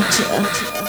这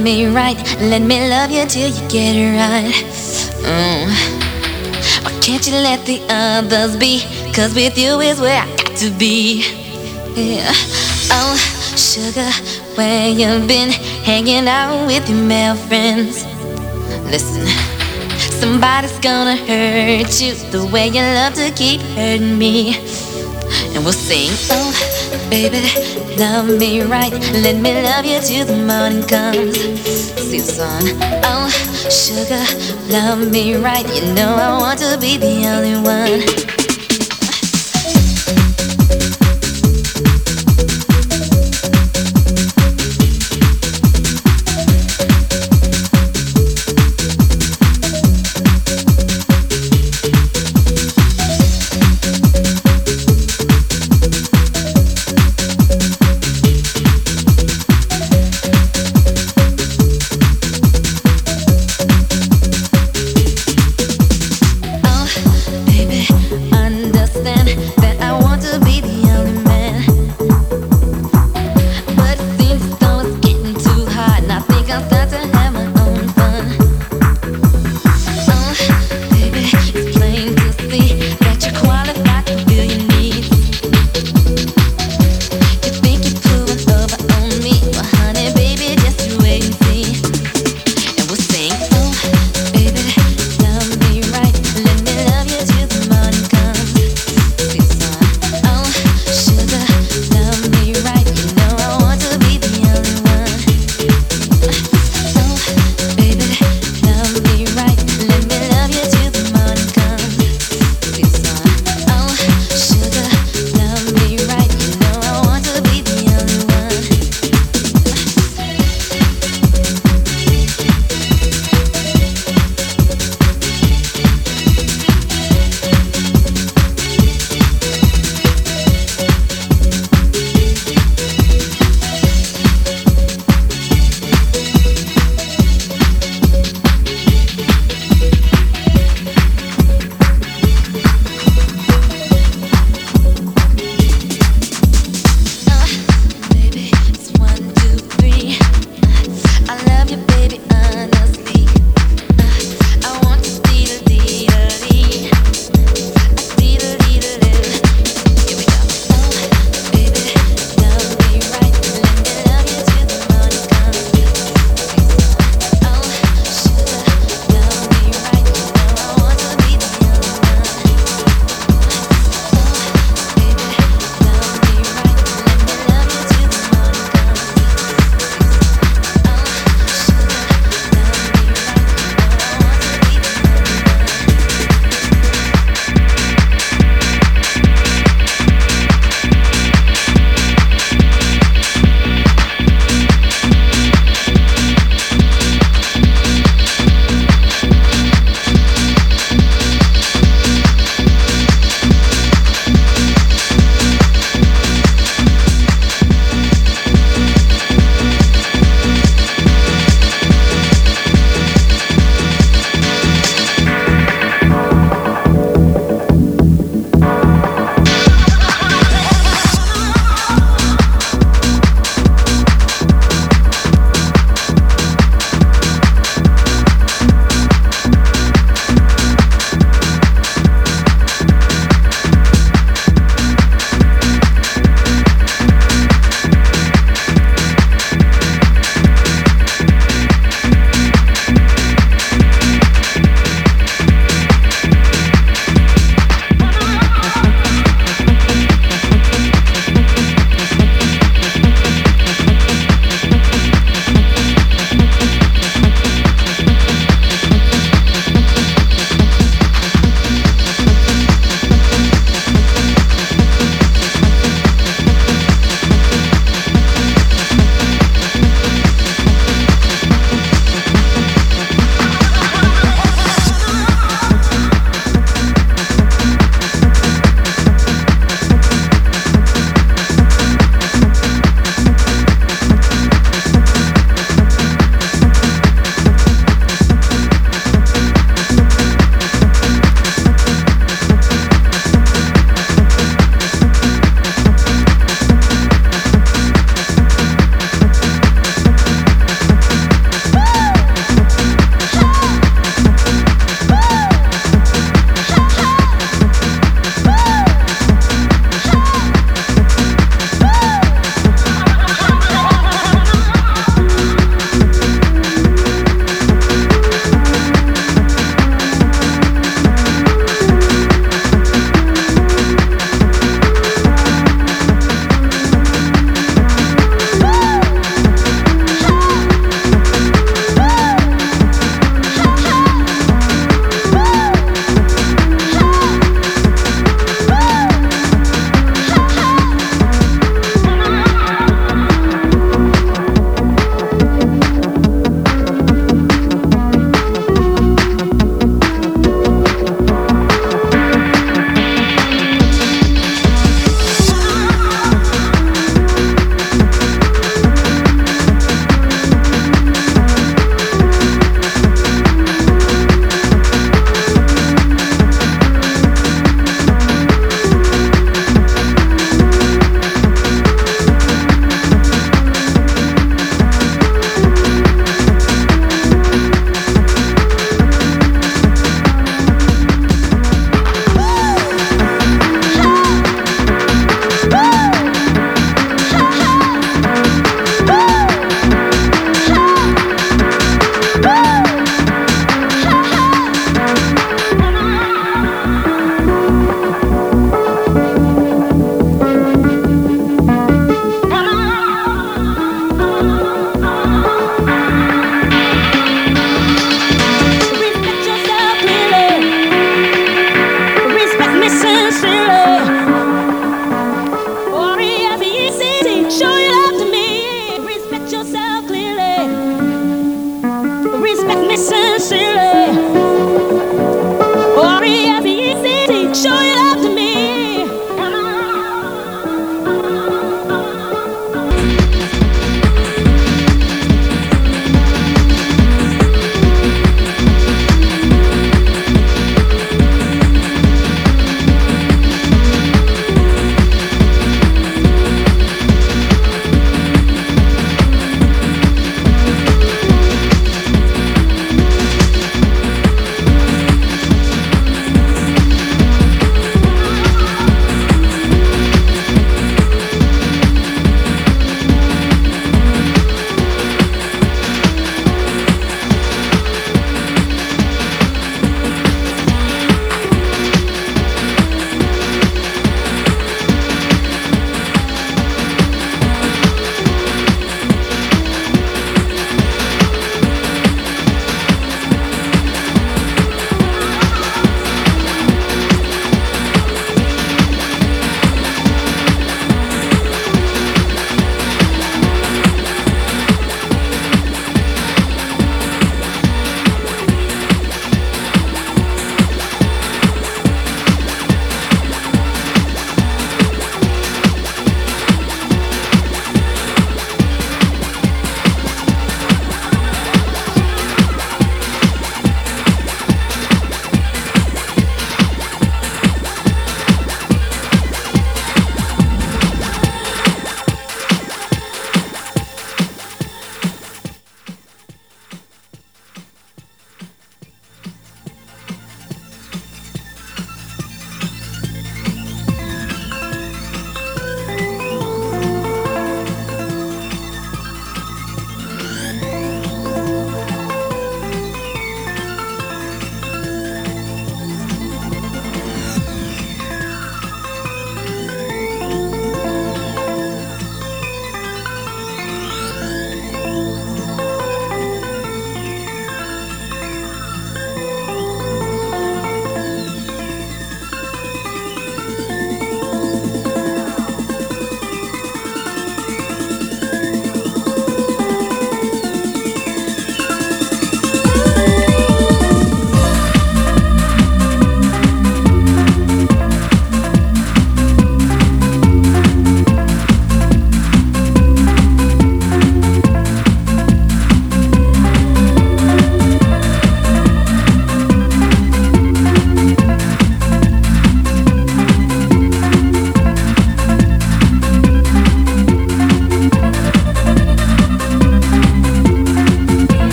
me right. Let me love you till you get it right. Mm. Why can't you let the others be? Cause with you is where I got to be. Yeah. Oh, sugar, where you been hanging out with your male friends? Listen, somebody's gonna hurt you the way you love to keep hurting me. And we'll sing, oh, baby, love me right. Let me love you till the morning comes. See the sun, oh, sugar, love me right. You know I want to be the only one.